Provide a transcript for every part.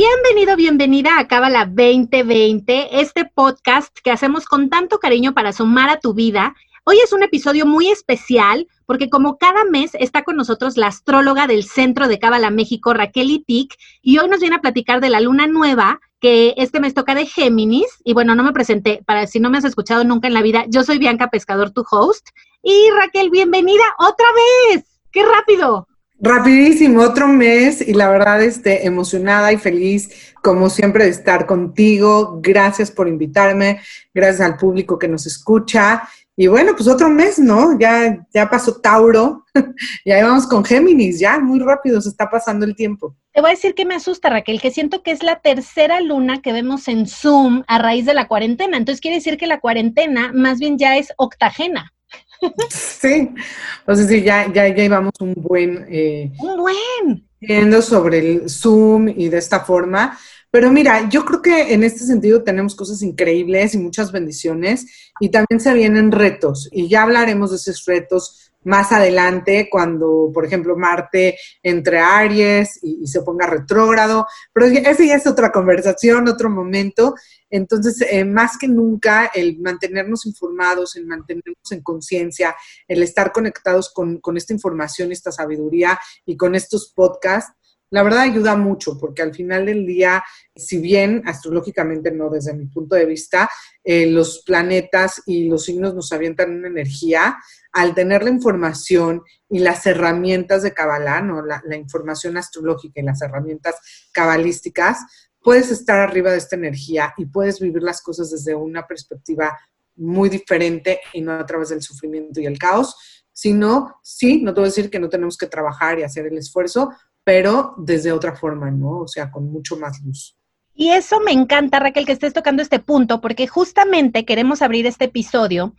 Bienvenido, bienvenida a Cábala 2020, este podcast que hacemos con tanto cariño para sumar a tu vida. Hoy es un episodio muy especial porque como cada mes está con nosotros la astróloga del Centro de Cábala México, Raquel Itik, y hoy nos viene a platicar de la luna nueva que este mes toca de Géminis. Y bueno, no me presenté, para si no me has escuchado nunca en la vida, yo soy Bianca Pescador, tu host. Y Raquel, bienvenida otra vez. ¡Qué rápido! Rapidísimo, otro mes y la verdad este, emocionada y feliz como siempre de estar contigo. Gracias por invitarme, gracias al público que nos escucha. Y bueno, pues otro mes, ¿no? Ya, ya pasó Tauro, ya vamos con Géminis, ya muy rápido se está pasando el tiempo. Te voy a decir que me asusta, Raquel, que siento que es la tercera luna que vemos en Zoom a raíz de la cuarentena. Entonces quiere decir que la cuarentena más bien ya es octagena. Sí, o sea, sí, ya, ya, ya íbamos un buen... Eh, un buen. Viendo sobre el Zoom y de esta forma. Pero mira, yo creo que en este sentido tenemos cosas increíbles y muchas bendiciones y también se vienen retos y ya hablaremos de esos retos más adelante cuando, por ejemplo, Marte entre Aries y, se ponga retrógrado, pero esa ya es otra conversación, otro momento. Entonces, eh, más que nunca, el mantenernos informados, el mantenernos en conciencia, el estar conectados con, esta información, esta sabiduría y con estos podcasts, la verdad ayuda mucho porque al final del día, si bien astrológicamente no desde mi punto de vista, eh, los planetas y los signos nos avientan una energía, al tener la información y las herramientas de Kabbalah, ¿no? la, la información astrológica y las herramientas cabalísticas, puedes estar arriba de esta energía y puedes vivir las cosas desde una perspectiva muy diferente y no a través del sufrimiento y el caos, sino, sí, no te voy a decir que no tenemos que trabajar y hacer el esfuerzo, pero desde otra forma, ¿no? O sea, con mucho más luz. Y eso me encanta, Raquel, que estés tocando este punto, porque justamente queremos abrir este episodio.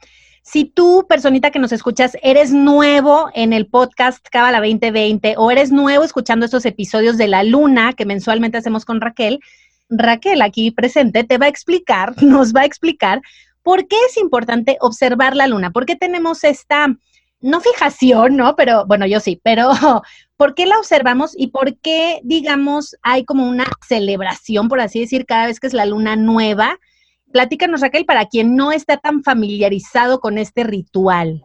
Si tú, personita que nos escuchas, eres nuevo en el podcast Cábala 2020 o eres nuevo escuchando estos episodios de la luna que mensualmente hacemos con Raquel, Raquel aquí presente te va a explicar, nos va a explicar por qué es importante observar la luna, por qué tenemos esta no fijación, ¿no? Pero bueno, yo sí, pero ¿por qué la observamos y por qué, digamos, hay como una celebración, por así decir, cada vez que es la luna nueva? Platícanos, Raquel, para quien no está tan familiarizado con este ritual.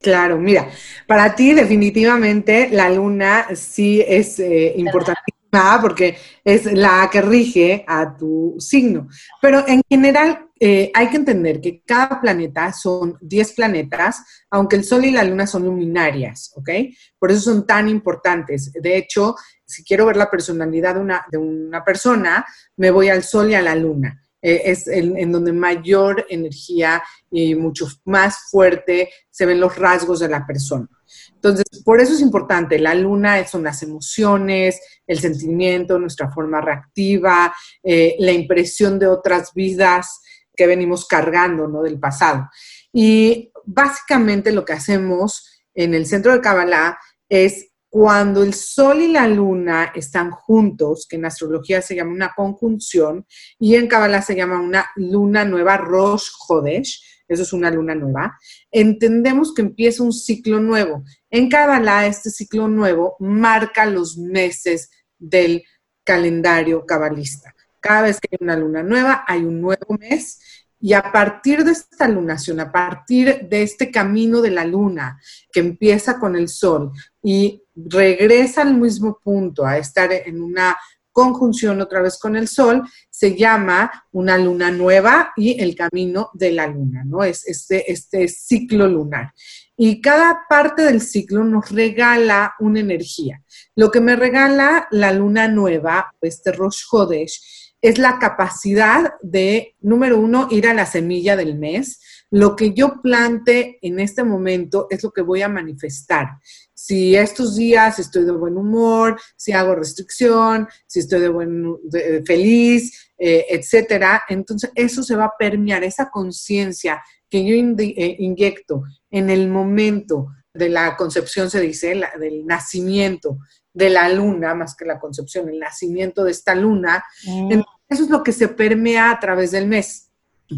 Claro, mira, para ti definitivamente la luna sí es eh, importantísima porque es la que rige a tu signo. Pero en general eh, hay que entender que cada planeta son 10 planetas, aunque el Sol y la Luna son luminarias, ¿ok? Por eso son tan importantes. De hecho, si quiero ver la personalidad de una, de una persona, me voy al Sol y a la Luna. Eh, es en, donde mayor energía y mucho más fuerte se ven los rasgos de la persona. Entonces, por eso es importante. La luna son las emociones, el sentimiento, nuestra forma reactiva, eh, la impresión de otras vidas que venimos cargando ¿no? del pasado. Y básicamente lo que hacemos en el centro de Kabbalah es cuando el Sol y la Luna están juntos, que en astrología se llama una conjunción, y en Kabbalah se llama una luna nueva, Rosh Hodesh, eso es una luna nueva, entendemos que empieza un ciclo nuevo. En Kabbalah, este ciclo nuevo marca los meses del calendario cabalista. Cada vez que hay una luna nueva, hay un nuevo mes y a partir de esta lunación, a partir de este camino de la luna que empieza con el sol y regresa al mismo punto, a estar en una conjunción otra vez con el sol, se llama una luna nueva y el camino de la luna, ¿no? Es este, este ciclo lunar. Y cada parte del ciclo nos regala una energía. Lo que me regala la luna nueva, este Rosh Hodesh, es la capacidad de, número uno, ir a la semilla del mes. Lo que yo plante en este momento es lo que voy a manifestar. Si estos días estoy de buen humor, si hago restricción, si estoy de buen, feliz, eh, etcétera, entonces eso se va a permear, esa conciencia que yo eh, inyecto en el momento de la concepción, se dice, del nacimiento de la luna, más que la concepción, el nacimiento de esta luna, mm. Eso es lo que se permea a través del mes.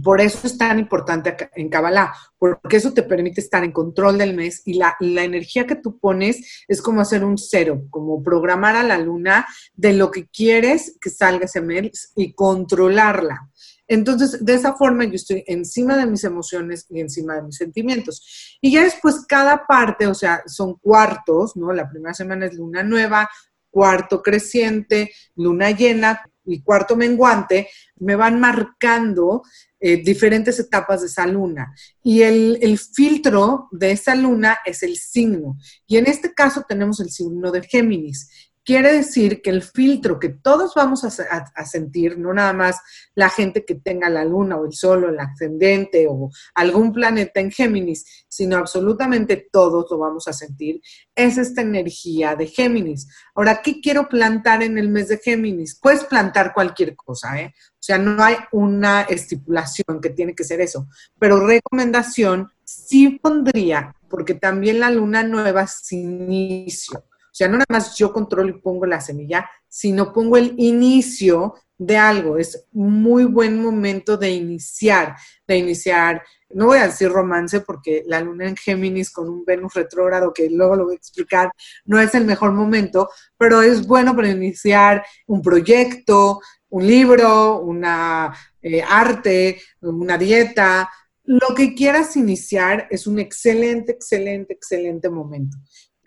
Por eso es tan importante en Kabbalah, porque eso te permite estar en control del mes y la, la, energía que tú pones es como hacer un cero, como programar a la luna de lo que quieres que salga ese mes y controlarla. Entonces, de esa forma yo estoy encima de mis emociones y encima de mis sentimientos. Y ya después cada parte, o sea, son cuartos, ¿no? La primera semana es luna nueva, cuarto creciente, luna llena y cuarto menguante, me van marcando eh, diferentes etapas de esa luna. Y el, el, filtro de esa luna es el signo. Y en este caso tenemos el signo de Géminis. Quiere decir que el filtro que todos vamos a, sentir, no nada más la gente que tenga la luna o el sol o el ascendente o algún planeta en Géminis, sino absolutamente todos lo vamos a sentir, es esta energía de Géminis. Ahora, ¿qué quiero plantar en el mes de Géminis? Puedes plantar cualquier cosa, ¿eh? O sea, no hay una estipulación que tiene que ser eso, pero recomendación sí pondría, porque también la luna nueva es inicio sea, no nada más yo controlo y pongo la semilla, sino pongo el inicio de algo. Es muy buen momento de iniciar, de iniciar, no voy a decir romance porque la luna en Géminis con un Venus retrógrado, que luego lo voy a explicar, no es el mejor momento, pero es bueno para iniciar un proyecto, un libro, una eh, arte, una dieta, lo que quieras iniciar es un excelente, excelente, excelente momento.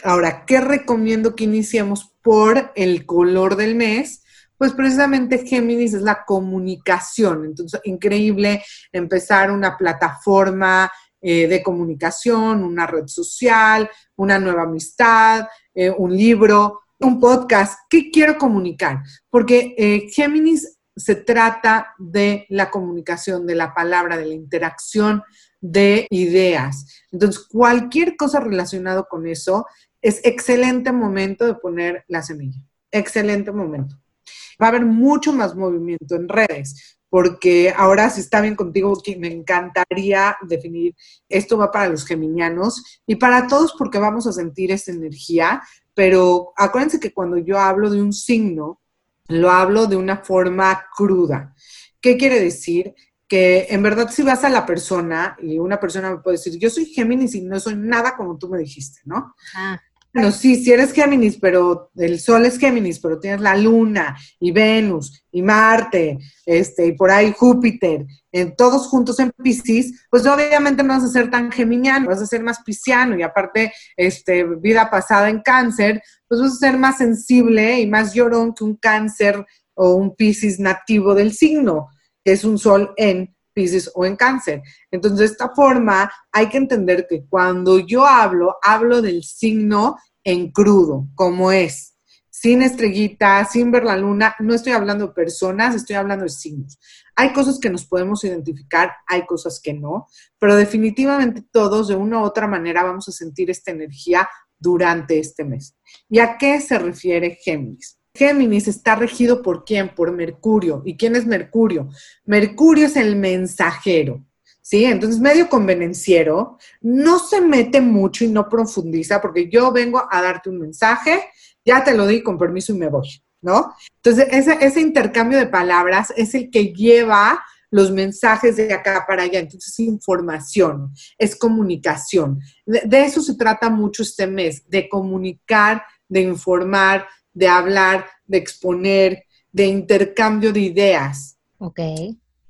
Ahora, ¿qué recomiendo que iniciemos por el color del mes? Pues precisamente Géminis es la comunicación. Entonces, increíble empezar una plataforma eh, de comunicación, una red social, una nueva amistad, eh, un libro, un podcast. ¿Qué quiero comunicar? Porque eh, Géminis se trata de la comunicación, de la palabra, de la interacción de ideas. Entonces, cualquier cosa relacionado con eso es excelente momento de poner la semilla. Excelente momento. Va a haber mucho más movimiento en redes, porque ahora si está bien contigo, me encantaría definir, esto va para los geminianos y para todos porque vamos a sentir esa energía, pero acuérdense que cuando yo hablo de un signo, lo hablo de una forma cruda. ¿Qué quiere decir? que en verdad si vas a la persona y una persona me puede decir, yo soy Géminis y no soy nada como tú me dijiste, ¿no? Ah. Bueno, sí, si eres Géminis, pero el Sol es Géminis, pero tienes la Luna y Venus y Marte, este, y por ahí Júpiter, en, todos juntos en Pisces, pues obviamente no vas a ser tan geminiano, vas a ser más pisciano y aparte, este, vida pasada en cáncer, pues vas a ser más sensible y más llorón que un cáncer o un Pisces nativo del signo, que es un Sol en o en cáncer. Entonces, de esta forma, hay que entender que cuando yo hablo, hablo del signo en crudo, como es, sin estrellita, sin ver la luna, no estoy hablando de personas, estoy hablando de signos. Hay cosas que nos podemos identificar, hay cosas que no, pero definitivamente todos de una u otra manera vamos a sentir esta energía durante este mes. ¿Y a qué se refiere Géminis? Géminis está regido por quién? Por Mercurio. ¿Y quién es Mercurio? Mercurio es el mensajero. ¿Sí? Entonces, medio convenenciero, no se mete mucho y no profundiza, porque yo vengo a darte un mensaje, ya te lo di con permiso y me voy, ¿no? Entonces, ese, intercambio de palabras es el que lleva los mensajes de acá para allá. Entonces, es información, es comunicación. de, eso se trata mucho este mes, de comunicar, de informar, de hablar, de exponer, de intercambio de ideas. Ok.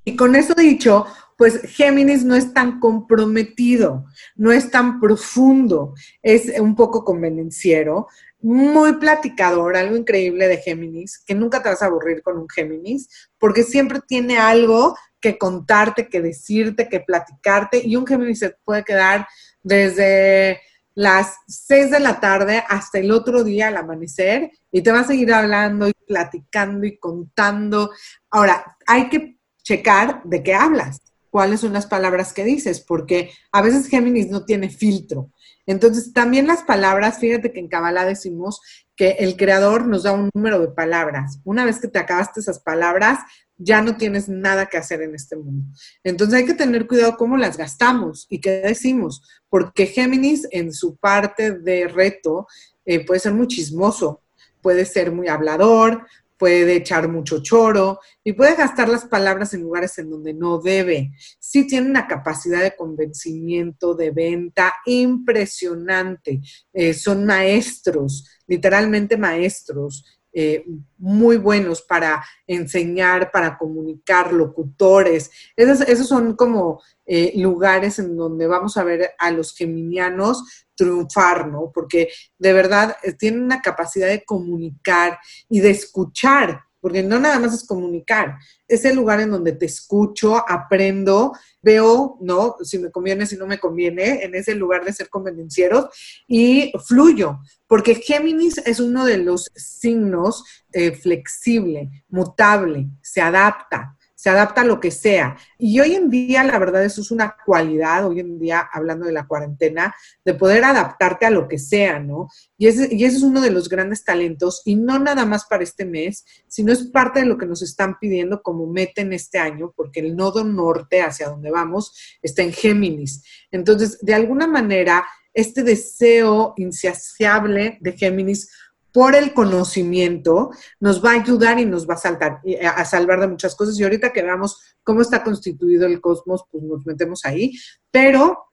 Y con eso dicho, pues Géminis no es tan comprometido, no es tan profundo, es un poco convenenciero, muy platicador, algo increíble de Géminis, que nunca te vas a aburrir con un Géminis, porque siempre tiene algo que contarte, que decirte, que platicarte, y un Géminis se puede quedar desde las 6 de la tarde hasta el otro día al amanecer y te va a seguir hablando y platicando y contando. Ahora, hay que checar de qué hablas, cuáles son las palabras que dices, porque a veces Géminis no tiene filtro. Entonces, también las palabras, fíjate que en Kabbalah decimos que el creador nos da un número de palabras. Una vez que te acabaste esas palabras, ya no tienes nada que hacer en este mundo. Entonces hay que tener cuidado cómo las gastamos y qué decimos, porque Géminis en su parte de reto eh, puede ser muy chismoso, puede ser muy hablador, puede echar mucho choro y puede gastar las palabras en lugares en donde no debe. Sí tiene una capacidad de convencimiento, de venta impresionante. Eh, son maestros, literalmente maestros. Eh, muy buenos para enseñar, para comunicar, locutores. Esos, esos son como eh, lugares en donde vamos a ver a los geminianos triunfar, ¿no? Porque de verdad eh, tienen una capacidad de comunicar y de escuchar porque no nada más es comunicar, es el lugar en donde te escucho, aprendo, veo, ¿no? Si me conviene, si no me conviene, en ese lugar de ser convenencieros y fluyo, porque Géminis es uno de los signos eh, flexible, mutable, se adapta se adapta a lo que sea. Y hoy en día, la verdad, eso es una cualidad, hoy en día, hablando de la cuarentena, de poder adaptarte a lo que sea, ¿no? Y ese, y es uno de los grandes talentos, y no nada más para este mes, sino es parte de lo que nos están pidiendo como meta en este año, porque el nodo norte hacia donde vamos está en Géminis. Entonces, de alguna manera, este deseo insaciable de Géminis por el conocimiento, nos va a ayudar y nos va a, saltar, a salvar de muchas cosas. Y ahorita que veamos cómo está constituido el cosmos, pues nos metemos ahí. Pero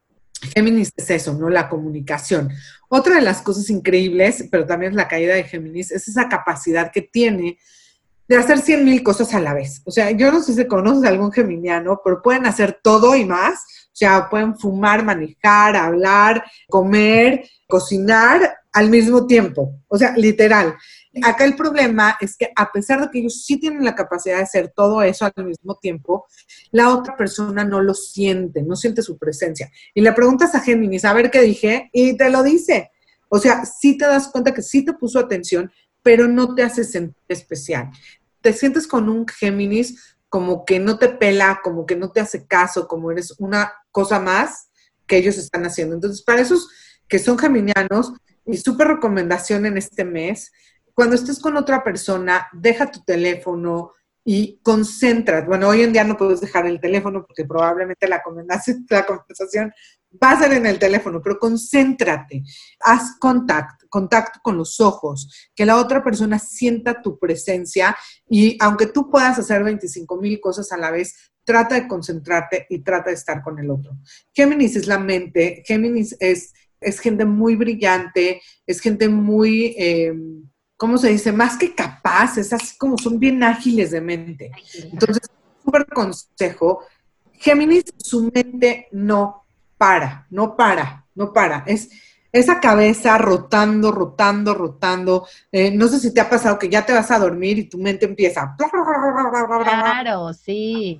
Géminis es eso, ¿no? La comunicación. Otra de las cosas increíbles, pero también es la caída de Géminis, es esa capacidad que tiene de hacer cien mil cosas a la vez. O sea, yo no sé si conoces a algún geminiano, pero pueden hacer todo y más. O sea, pueden fumar, manejar, hablar, comer, cocinar al mismo tiempo. O sea, literal. Acá el problema es que a pesar de que ellos sí tienen la capacidad de hacer todo eso al mismo tiempo, la otra persona no lo siente, no siente su presencia. Y le preguntas a Géminis, a ver qué dije, y te lo dice. O sea, sí te das cuenta que sí te puso atención, pero no te hace sentir especial. Te sientes con un Géminis como que no te pela, como que no te hace caso, como eres una cosa más que ellos están haciendo. Entonces, para esos que son geminianos, mi súper recomendación en este mes, cuando estés con otra persona, deja tu teléfono y concentra. Bueno, hoy en día no puedes dejar el teléfono porque probablemente la la conversación va a ser en el teléfono, pero concéntrate, haz contacto, contacto con los ojos, que la otra persona sienta tu presencia y aunque tú puedas hacer 25 mil cosas a la vez, trata de concentrarte y trata de estar con el otro. Géminis es la mente, Géminis es es gente muy brillante, es gente muy, eh, ¿cómo se dice? Más que capaz, es así como son bien ágiles de mente. Entonces, súper consejo, Géminis, su mente no para, no para, no para. Es esa cabeza rotando, rotando, rotando. Eh, no sé si te ha pasado que ya te vas a dormir y tu mente empieza. Claro, sí.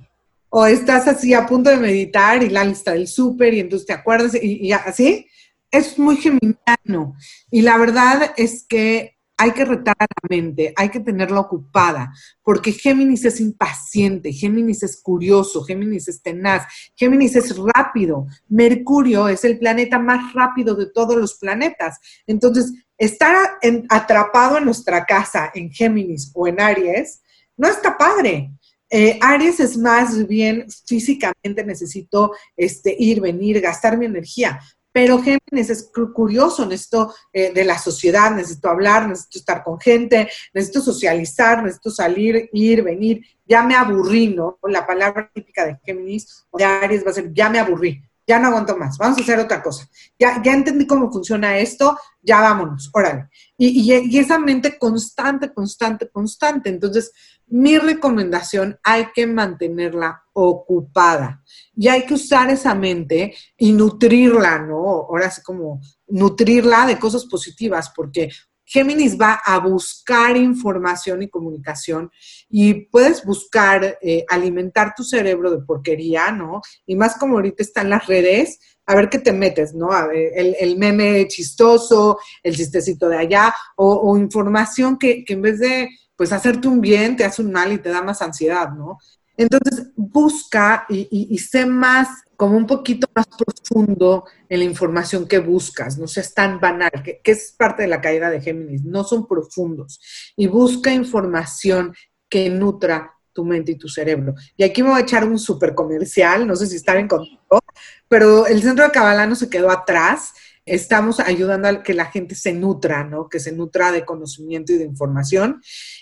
O estás así a punto de meditar y la lista del súper y entonces te acuerdas y, y así es muy geminiano y la verdad es que hay que retar a la mente, hay que tenerla ocupada, porque Géminis es impaciente, Géminis es curioso, Géminis es tenaz, Géminis es rápido, Mercurio es el planeta más rápido de todos los planetas. Entonces, estar atrapado en nuestra casa en Géminis o en Aries no está padre. Eh, Aries es más bien físicamente necesito este, ir, venir, gastar mi energía. Pero Géminis es curioso, necesito eh, de la sociedad, necesito hablar, necesito estar con gente, necesito socializar, necesito salir, ir, venir. Ya me aburrí, ¿no? La palabra típica de Géminis o de Aries va a ser ya me aburrí, ya no aguanto más, vamos a hacer otra cosa. Ya, ya entendí cómo funciona esto, ya vámonos, órale. Y, esa mente constante, constante, constante. Entonces, mi recomendación, hay que mantenerla ocupada y hay que usar esa mente y nutrirla, ¿no? Ahora sí como nutrirla de cosas positivas, porque Géminis va a buscar información y comunicación y puedes buscar eh, alimentar tu cerebro de porquería, ¿no? Y más como ahorita están las redes, a ver qué te metes, ¿no? A ver, el, meme chistoso, el chistecito de allá, o, información que, en vez de pues hacerte un bien, te hace un mal y te da más ansiedad, ¿no? Entonces, busca y, y, sé más, como un poquito más profundo en la información que buscas, no seas tan banal, que, es parte de la caída de Géminis, no son profundos. Y busca información que nutra tu mente y tu cerebro. Y aquí me voy a echar un súper comercial, no sé si está bien contigo, pero el centro de Kabbalah no se quedó atrás. Estamos ayudando a que la gente se nutra, ¿no? Que se nutra de conocimiento y de información.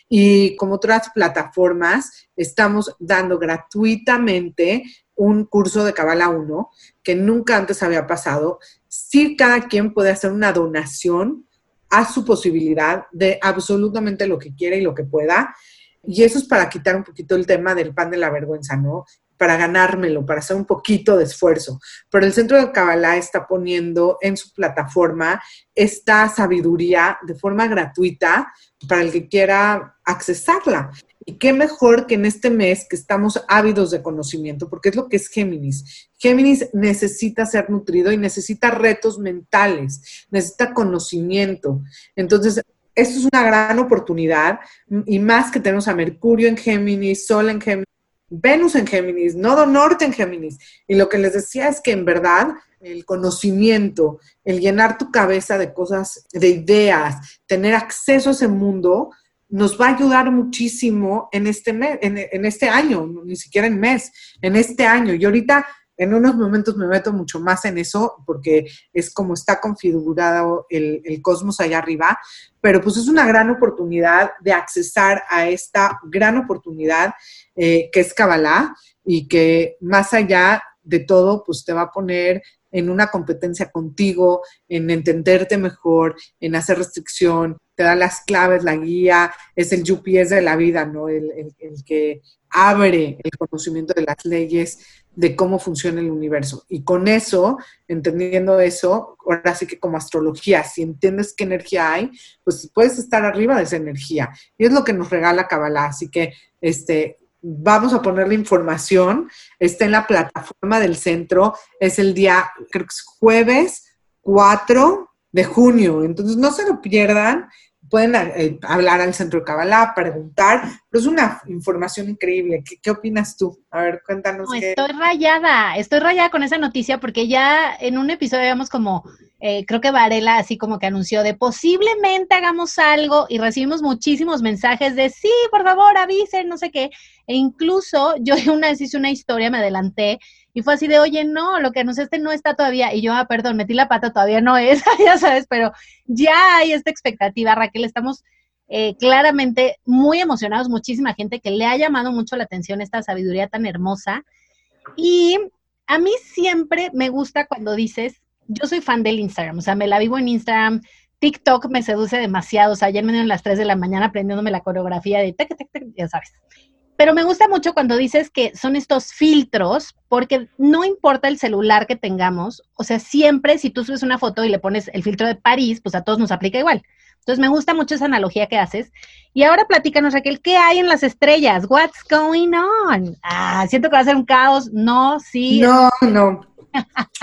Y como otras plataformas, estamos dando gratuitamente un curso de Kabbalah 1 que nunca antes había pasado. Si cada quien puede hacer una donación a su posibilidad de absolutamente lo que quiera y lo que pueda. Y eso es para quitar un poquito el tema del pan de la vergüenza, ¿no? Para ganármelo, para hacer un poquito de esfuerzo. Pero el Centro de Kabbalah está poniendo en su plataforma esta sabiduría de forma gratuita para el que quiera accesarla. Y qué mejor que en este mes que estamos ávidos de conocimiento, porque es lo que es Géminis. Géminis necesita ser nutrido y necesita retos mentales, necesita conocimiento. Entonces, esto es una gran oportunidad y más que tenemos a Mercurio en Géminis, Sol en Géminis, Venus en Géminis, Nodo Norte en Géminis. Y lo que les decía es que en verdad el conocimiento, el llenar tu cabeza de cosas, de ideas, tener acceso a ese mundo, nos va a ayudar muchísimo en este, mes, en, en este año, ni siquiera en mes, en este año. Y ahorita en unos momentos me meto mucho más en eso porque es como está configurado el, cosmos allá arriba, pero pues es una gran oportunidad de accesar a esta gran oportunidad eh, que es Kabbalah y que más allá de todo, pues te va a poner en una competencia contigo, en entenderte mejor, en hacer restricción, te da las claves, la guía, es el GPS de la vida, ¿no? El que abre el conocimiento de las leyes de cómo funciona el universo. Y con eso, entendiendo eso, ahora sí que como astrología, si entiendes qué energía hay, pues puedes estar arriba de esa energía. Y es lo que nos regala Kabbalah. Así que este, vamos a poner la información. Está en la plataforma del centro. Es el día, creo que es jueves 4 de junio. Entonces, no se lo pierdan pueden eh, hablar al centro de Kabbalah, preguntar, pero es una información increíble. ¿Qué, opinas tú? A ver, cuéntanos. Estoy rayada, estoy rayada con esa noticia porque ya en un episodio habíamos como, eh, creo que Varela así como que anunció de posiblemente hagamos algo y recibimos muchísimos mensajes de sí, por favor, avisen, no sé qué. E incluso yo una vez hice una historia, me adelanté y fue así de, oye, no, lo que este no está todavía. Y yo, ah, perdón, metí la pata, todavía no es, ya sabes, pero ya hay esta expectativa, Raquel. Estamos eh, claramente muy emocionados, muchísima gente que le ha llamado mucho la atención esta sabiduría tan hermosa. Y a mí siempre me gusta cuando dices, yo soy fan del Instagram, o sea, me la vivo en Instagram. TikTok me seduce demasiado. O sea, ayer me dieron las 3 de la mañana aprendiéndome la coreografía de tac, tac, tac, ya sabes. Pero me gusta mucho cuando dices que son estos filtros, porque no importa el celular que tengamos, o sea, siempre si tú subes una foto y le pones el filtro de París, pues a todos nos aplica igual. Entonces me gusta mucho esa analogía que haces. Y ahora platícanos, Raquel, ¿qué hay en las estrellas? What's going on? Ah, siento que va a ser un caos. No, sí. No, no.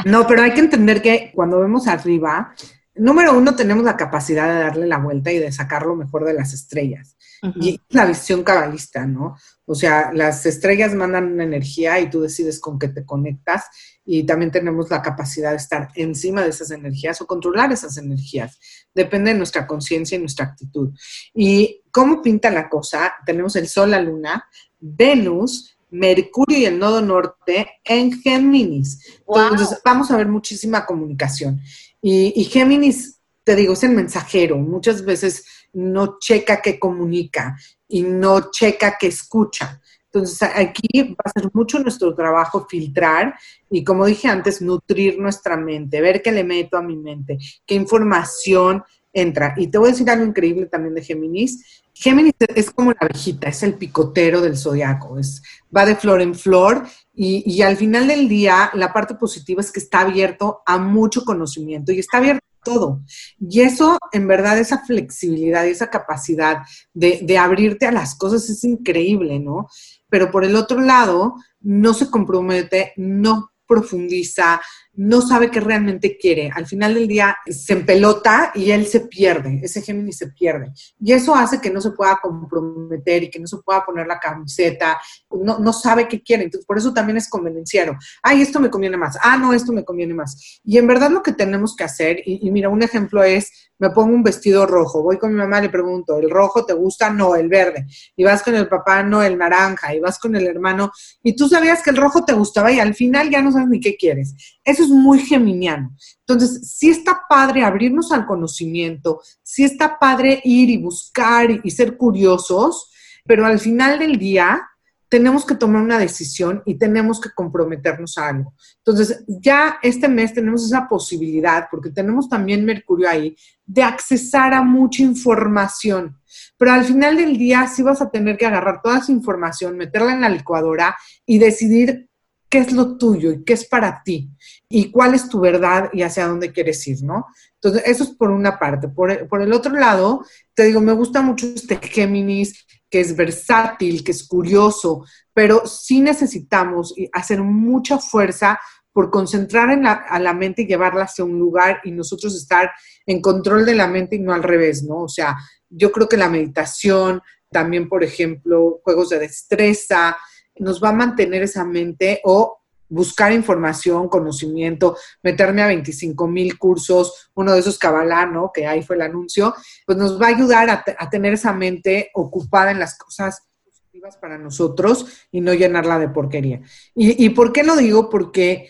No, pero hay que entender que cuando vemos arriba, número uno, tenemos la capacidad de darle la vuelta y de sacar lo mejor de las estrellas. Y la visión cabalista, ¿no? O sea, las estrellas mandan una energía y tú decides con qué te conectas y también tenemos la capacidad de estar encima de esas energías o controlar esas energías. Depende de nuestra conciencia y nuestra actitud. ¿Y cómo pinta la cosa? Tenemos el Sol, la Luna, Venus, Mercurio y el nodo norte en Géminis. Entonces, vamos a ver muchísima comunicación. Y, y Géminis, te digo, es el mensajero. Muchas veces no checa que comunica y no checa que escucha. Entonces, aquí va a ser mucho nuestro trabajo filtrar y, como dije antes, nutrir nuestra mente, ver qué le meto a mi mente, qué información entra. Y te voy a decir algo increíble también de Géminis. Géminis es como la abejita, es el picotero del zodiaco, es, va de flor en flor y, y al final del día la parte positiva es que está abierto a mucho conocimiento y está abierto todo. Y eso, en verdad, esa flexibilidad y esa capacidad de, abrirte a las cosas es increíble, ¿no? Pero por el otro lado, no se compromete, no profundiza, no sabe qué realmente quiere. Al final del día se empelota y él se pierde, ese Géminis se pierde. Y eso hace que no se pueda comprometer y que no se pueda poner la camiseta, no, no sabe qué quiere. Entonces, por eso también es convenenciero. Ay, esto me conviene más. Ah, no, esto me conviene más. Y en verdad lo que tenemos que hacer, y, y mira, un ejemplo es, me pongo un vestido rojo, voy con mi mamá, le pregunto, ¿el rojo te gusta? No, el verde. Y vas con el papá, no, el naranja. Y vas con el hermano, y tú sabías que el rojo te gustaba y al final ya no sabes ni qué quieres. Eso es muy geminiano. Entonces, sí está padre abrirnos al conocimiento, sí está padre ir y buscar y, ser curiosos, pero al final del día tenemos que tomar una decisión y tenemos que comprometernos a algo. Entonces, ya este mes tenemos esa posibilidad, porque tenemos también Mercurio ahí, de accesar a mucha información. Pero al final del día sí vas a tener que agarrar toda esa información, meterla en la licuadora y decidir qué es lo tuyo y qué es para ti y cuál es tu verdad y hacia dónde quieres ir, ¿no? Entonces, eso es por una parte. Por, el otro lado, te digo, me gusta mucho este Géminis, que es versátil, que es curioso, pero sí necesitamos hacer mucha fuerza por concentrar en la, a la mente y llevarla hacia un lugar y nosotros estar en control de la mente y no al revés, ¿no? O sea, yo creo que la meditación, también, por ejemplo, juegos de destreza, nos va a mantener esa mente o buscar información, conocimiento, meterme a 25 mil cursos, uno de esos Kabbalah, ¿no? Que ahí fue el anuncio, pues nos va a ayudar a, tener esa mente ocupada en las cosas positivas para nosotros y no llenarla de porquería. ¿Y, y por qué lo digo? Porque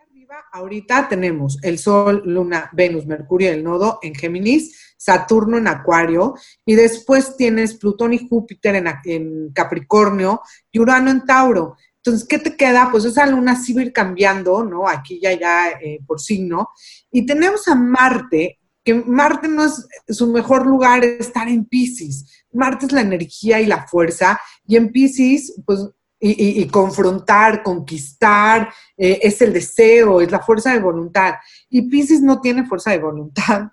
arriba ahorita tenemos el Sol, Luna, Venus, Mercurio, el nodo en Géminis, Saturno en Acuario, y después tienes Plutón y Júpiter en, Capricornio y Urano en Tauro. Entonces, ¿qué te queda? Pues esa luna sí va a ir cambiando, ¿no? Aquí ya, ya eh, por signo. Y tenemos a Marte, que Marte no es su mejor lugar estar en Pisces. Marte es la energía y la fuerza, y en Pisces, pues, y, confrontar, conquistar, eh, es el deseo, es la fuerza de voluntad. Y Pisces no tiene fuerza de voluntad,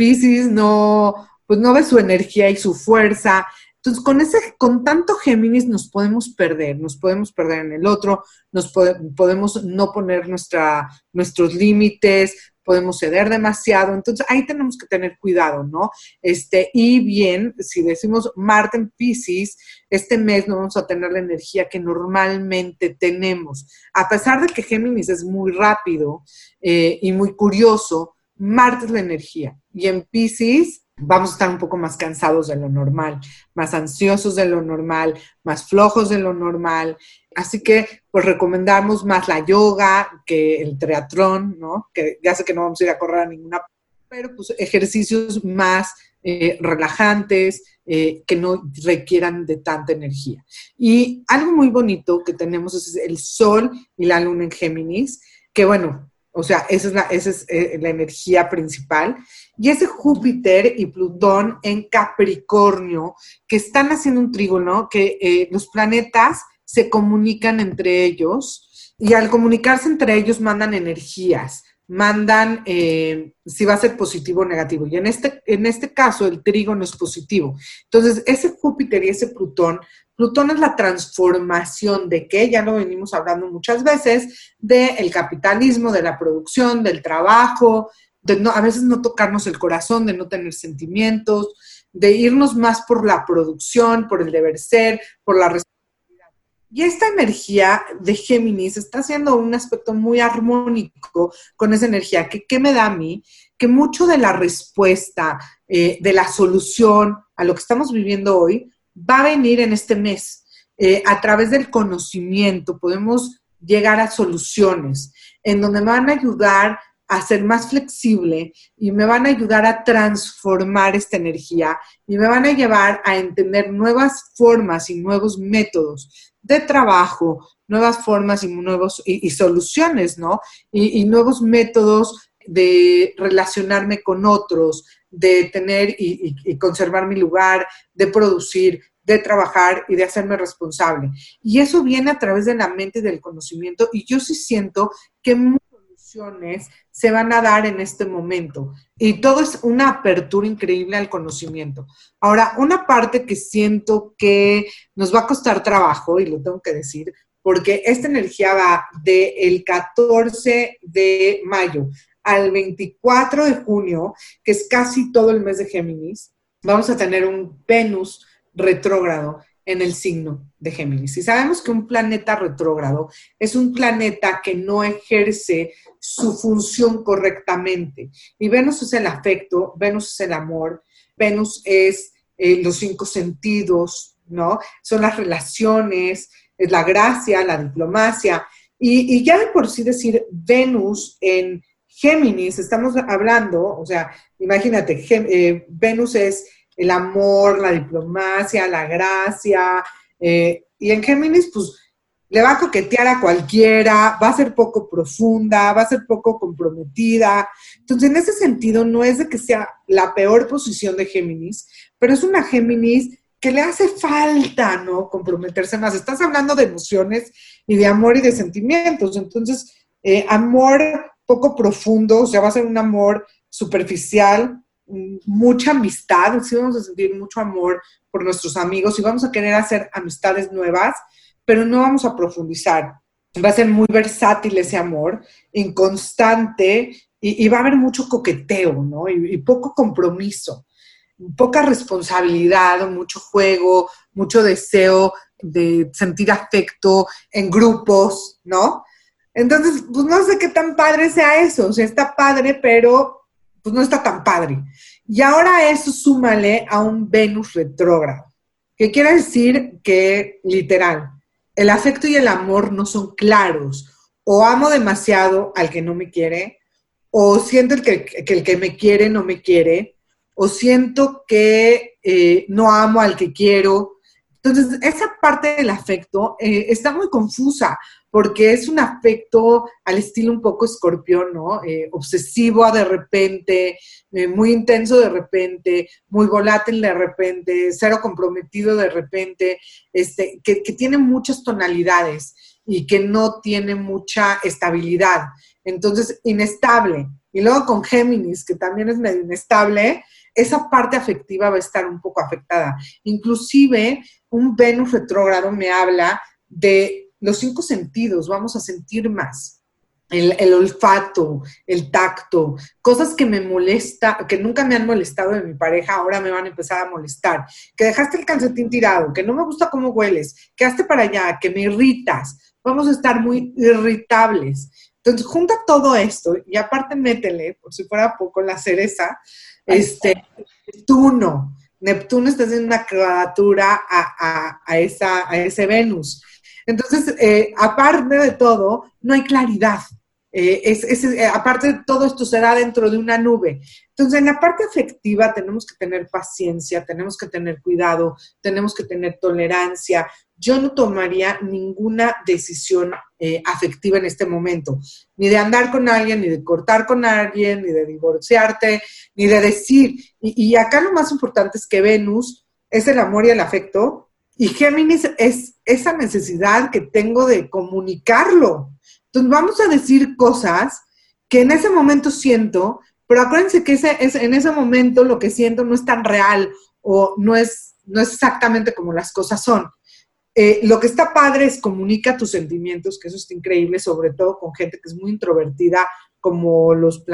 Pisces no, pues no ve su energía y su fuerza. Entonces, con, ese, con tanto Géminis nos podemos perder, nos podemos perder en el otro, nos podemos no poner nuestra, nuestros límites, podemos ceder demasiado. Entonces, ahí tenemos que tener cuidado, ¿no? Este, y bien, si decimos Marte en Pisces, este mes no vamos a tener la energía que normalmente tenemos. A pesar de que Géminis es muy rápido eh, y muy curioso, Marte es la energía y en Pisces vamos a estar un poco más cansados de lo normal, más ansiosos de lo normal, más flojos de lo normal. Así que pues recomendamos más la yoga que el triatlón, ¿no? Que ya sé que no vamos a ir a correr a ninguna, pero pues ejercicios más eh, relajantes, eh, que no requieran de tanta energía. Y algo muy bonito que tenemos es el Sol y la Luna en Géminis, que bueno, o sea, esa es, la, esa es eh, la energía principal. Y ese Júpiter y Plutón en Capricornio, que están haciendo un trígono, que eh, los planetas se comunican entre ellos y al comunicarse entre ellos mandan energías, mandan eh, si va a ser positivo o negativo. Y en este, en este caso el trígono es positivo. Entonces, ese Júpiter y ese Plutón Plutón es la transformación de que, ya lo venimos hablando muchas veces, del capitalismo, de la producción, del trabajo, de no, a veces no tocarnos el corazón, de no tener sentimientos, de irnos más por la producción, por el deber ser, por la responsabilidad. Y esta energía de Géminis está haciendo un aspecto muy armónico con esa energía, que ¿qué me da a mí? Que mucho de la respuesta, eh, de la solución a lo que estamos viviendo hoy, va a venir en este mes. Eh, a través del conocimiento podemos llegar a soluciones en donde me van a ayudar a ser más flexible y me van a ayudar a transformar esta energía y me van a llevar a entender nuevas formas y nuevos métodos de trabajo, nuevas formas y nuevos y, soluciones, ¿no? Y, nuevos métodos de relacionarme con otros, de tener y, conservar mi lugar, de producir, de trabajar y de hacerme responsable. Y eso viene a través de la mente y del conocimiento y yo sí siento que se van a dar en este momento. Y todo es una apertura increíble al conocimiento. Ahora, una parte que siento que nos va a costar trabajo, y lo tengo que decir, porque esta energía va del 14 de mayo al 24 de junio, que es casi todo el mes de Géminis, vamos a tener un Venus retrógrado en el signo de Géminis. Y sabemos que un planeta retrógrado es un planeta que no ejerce su función correctamente. Y Venus es el afecto, Venus es el amor, Venus es eh, los cinco sentidos, ¿no? Son las relaciones, es la gracia, la diplomacia. Y, ya de por sí decir Venus en Géminis, estamos hablando, o sea, imagínate, eh, Venus es el amor, la diplomacia, la gracia, eh, y en Géminis, pues le va a coquetear a cualquiera, va a ser poco profunda, va a ser poco comprometida. Entonces, en ese sentido, no es de que sea la peor posición de Géminis, pero es una Géminis que le hace falta, ¿no? Comprometerse más. Estás hablando de emociones y de amor y de sentimientos. Entonces, eh, amor poco profundo, o sea, va a ser un amor superficial, mucha amistad, sí vamos a sentir mucho amor por nuestros amigos y vamos a querer hacer amistades nuevas, pero no vamos a profundizar. Va a ser muy versátil ese amor, inconstante y, va a haber mucho coqueteo, ¿no? Y, poco compromiso, poca responsabilidad, mucho juego, mucho deseo de sentir afecto en grupos, ¿no? Entonces, pues no sé qué tan padre sea eso, o sea, está padre, pero pues no está tan padre. Y ahora eso súmale a un Venus retrógrado, que quiere decir que, literal, el afecto y el amor no son claros. O amo demasiado al que no me quiere, o siento que, el que me quiere no me quiere, o siento que eh, no amo al que quiero. Entonces, esa parte del afecto eh, está muy confusa, porque es un afecto al estilo un poco escorpión, ¿no? Eh, obsesivo de repente, eh, muy intenso de repente, muy volátil de repente, cero comprometido de repente, este, que, que tiene muchas tonalidades y que no tiene mucha estabilidad. Entonces, inestable. Y luego con Géminis, que también es medio inestable, esa parte afectiva va a estar un poco afectada. Inclusive, un Venus retrógrado me habla de los cinco sentidos, vamos a sentir más. El, olfato, el tacto, cosas que me molesta, que nunca me han molestado de mi pareja, ahora me van a empezar a molestar. Que dejaste el calcetín tirado, que no me gusta cómo hueles, que hazte para allá, que me irritas. Vamos a estar muy irritables. Entonces, junta todo esto y aparte métele, por si fuera poco, la cereza, este, Neptuno. Neptuno está haciendo una cuadratura a, a, esa, a ese Venus. Entonces, eh, aparte de todo, no hay claridad. Eh, es, eh, aparte de todo esto se da dentro de una nube. Entonces, en la parte afectiva tenemos que tener paciencia, tenemos que tener cuidado, tenemos que tener tolerancia. Yo no tomaría ninguna decisión afectiva en este momento, ni de andar con alguien, ni de cortar con alguien, ni de divorciarte, ni de decir. y acá lo más importante es que Venus es el amor y el afecto, y Géminis es esa necesidad que tengo de comunicarlo. Entonces vamos a decir cosas que en ese momento siento, pero acuérdense que ese, es, en ese momento lo que siento no es tan real o no es, no es exactamente como las cosas son. Eh, lo que está padre es comunica tus sentimientos, que eso está increíble, sobre todo con gente que es muy introvertida, como los,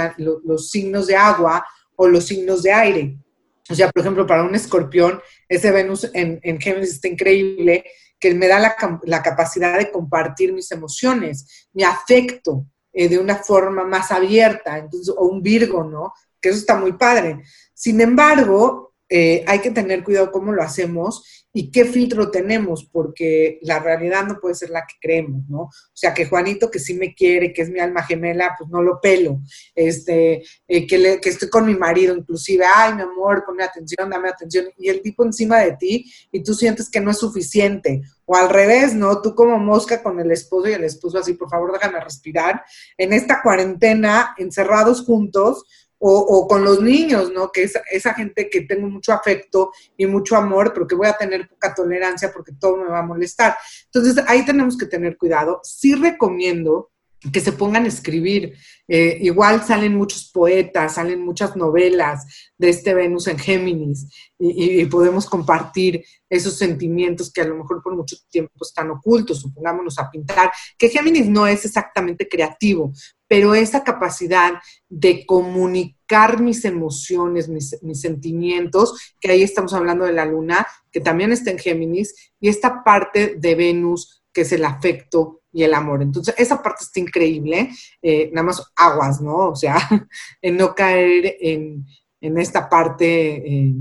los signos de agua o los signos de aire. O sea, por ejemplo, para un escorpión, ese Venus en, en Géminis está increíble, que me da la, capacidad de compartir mis emociones, mi afecto eh, de una forma más abierta, entonces, o un Virgo, ¿no? Que eso está muy padre. Sin embargo, eh, hay que tener cuidado cómo lo hacemos y qué filtro tenemos, porque la realidad no puede ser la que creemos, ¿no? O sea, que Juanito, que sí me quiere, que es mi alma gemela, pues no lo pelo. Este, eh, que, que estoy con mi marido, inclusive, ay, mi amor, ponme atención, dame atención, y el tipo encima de ti, y tú sientes que no es suficiente. O al revés, ¿no? Tú como mosca con el esposo y el esposo así, por favor, déjame respirar. En esta cuarentena, encerrados juntos, o, con los niños, ¿no? Que es esa gente que tengo mucho afecto y mucho amor, pero que voy a tener poca tolerancia porque todo me va a molestar. Entonces, ahí tenemos que tener cuidado. Sí recomiendo que se pongan a escribir. Eh, igual salen muchos poetas, salen muchas novelas de este Venus en Géminis y, podemos compartir esos sentimientos que a lo mejor por mucho tiempo están ocultos, supongámonos a pintar, que Géminis no es exactamente creativo, pero esa capacidad de comunicar mis emociones, mis, sentimientos, que ahí estamos hablando de la luna, que también está en Géminis, y esta parte de Venus, que es el afecto, y el amor. Entonces, esa parte está increíble, eh, nada más aguas, ¿no? O sea, en no caer en, esta parte, eh,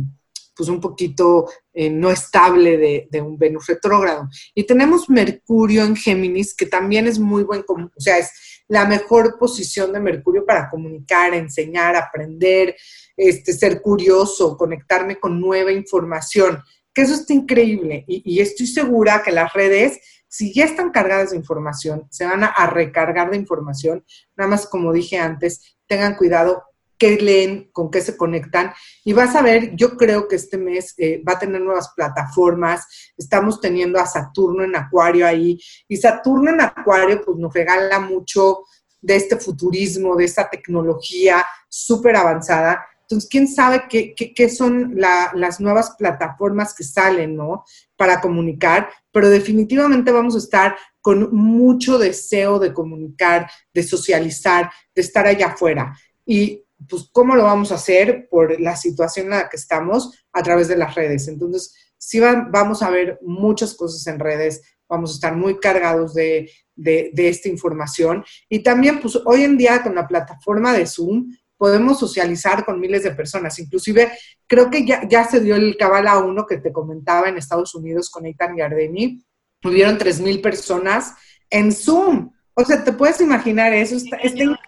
pues un poquito eh, no estable de, de, un Venus retrógrado. Y tenemos Mercurio en Géminis, que también es muy buen, o sea, es la mejor posición de Mercurio para comunicar, enseñar, aprender, este, ser curioso, conectarme con nueva información, que eso está increíble. Y, y estoy segura que las redes si ya están cargadas de información, se van a, recargar de información. Nada más, como dije antes, tengan cuidado qué leen, con qué se conectan. Y vas a ver, yo creo que este mes eh, va a tener nuevas plataformas. Estamos teniendo a Saturno en Acuario ahí. Y Saturno en Acuario, pues nos regala mucho de este futurismo, de esta tecnología súper avanzada. Entonces, ¿quién sabe qué, qué, son las nuevas plataformas que salen, ¿no? Para comunicar, pero definitivamente vamos a estar con mucho deseo de comunicar, de socializar, de estar allá afuera. Y pues, ¿cómo lo vamos a hacer por la situación en la que estamos? A través de las redes. Entonces, sí vamos a ver muchas cosas en redes, vamos a estar muy cargados de, de, de esta información. Y también, pues, hoy en día con la plataforma de Zoom, podemos socializar con miles de personas. Inclusive, creo que ya, ya se dio el Cabala 1 que te comentaba en Estados Unidos con Eitan Gardeni. Tuvieron 3.000 personas en Zoom. O sea, te puedes imaginar eso. Está, increíble.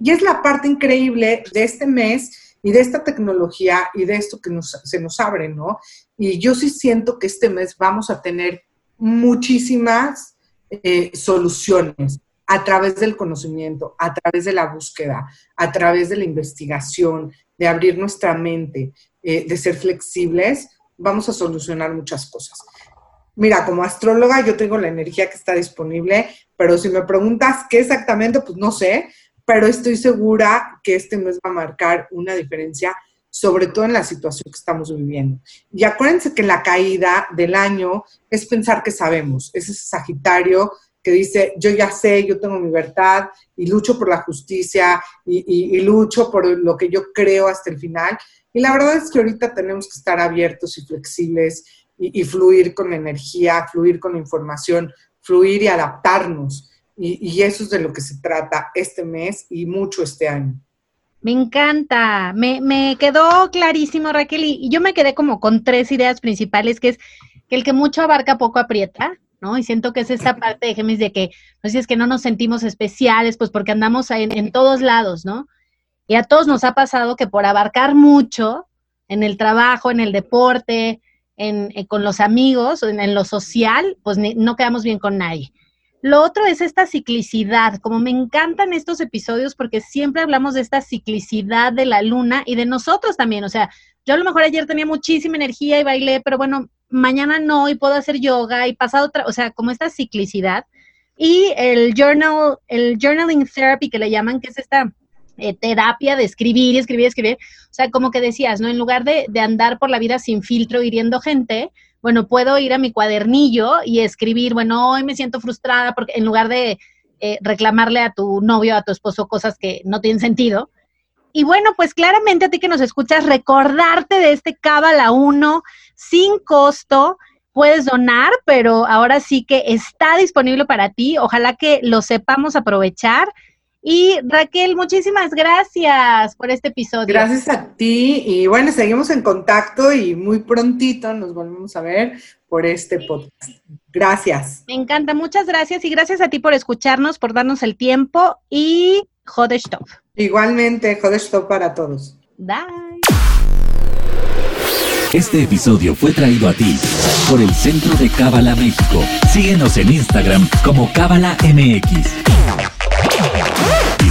Y es la parte increíble de este mes y de esta tecnología y de esto que nos, se nos abre, ¿no? Y yo sí siento que este mes vamos a tener muchísimas eh, soluciones a través del conocimiento, a través de la búsqueda, a través de la investigación, de abrir nuestra mente, eh, de ser flexibles, vamos a solucionar muchas cosas. Mira, como astróloga yo tengo la energía que está disponible, pero si me preguntas qué exactamente, pues no sé, pero estoy segura que este mes va a marcar una diferencia, sobre todo en la situación que estamos viviendo. Y acuérdense que la caída del año es pensar que sabemos, ese Sagitario que dice, yo ya sé, yo tengo mi verdad y lucho por la justicia y, lucho por lo que yo creo hasta el final. Y la verdad es que ahorita tenemos que estar abiertos y flexibles y, fluir con energía, fluir con información, fluir y adaptarnos. Y, eso es de lo que se trata este mes y mucho este año. Me encanta, me, me quedó clarísimo Raquel y yo me quedé como con tres ideas principales, que es que el que mucho abarca poco aprieta, ¿no? Y siento que es esta parte de Géminis de que, no sé, es que no nos sentimos especiales, pues porque andamos en, en, todos lados, ¿no? Y a todos nos ha pasado que por abarcar mucho en el trabajo, en el deporte, en, eh, con los amigos, en, en lo social, pues no quedamos bien con nadie. Lo otro es esta ciclicidad, como me encantan estos episodios porque siempre hablamos de esta ciclicidad de la luna y de nosotros también, o sea, yo a lo mejor ayer tenía muchísima energía y bailé, pero bueno, mañana no y puedo hacer yoga y pasado otra, o sea, como esta ciclicidad. Y el journal, el journaling therapy que le llaman, que es esta eh, terapia de escribir escribir escribir. O sea, como que decías, ¿no? En lugar de, de, andar por la vida sin filtro hiriendo gente, bueno, puedo ir a mi cuadernillo y escribir, bueno, hoy me siento frustrada porque en lugar de eh, reclamarle a tu novio, a tu esposo cosas que no tienen sentido, y bueno, pues claramente a ti que nos escuchas, recordarte de este Cábala 1 sin costo. Puedes donar, pero ahora sí que está disponible para ti. Ojalá que lo sepamos aprovechar. Y Raquel, muchísimas gracias por este episodio. Gracias a ti y bueno, seguimos en contacto y muy prontito nos volvemos a ver por este podcast. Gracias. Me encanta, muchas gracias y gracias a ti por escucharnos, por darnos el tiempo y Stop. Igualmente, Stop para todos. Bye. Este episodio fue traído a ti por el Centro de Cábala México. Síguenos en Instagram como Cábala MX.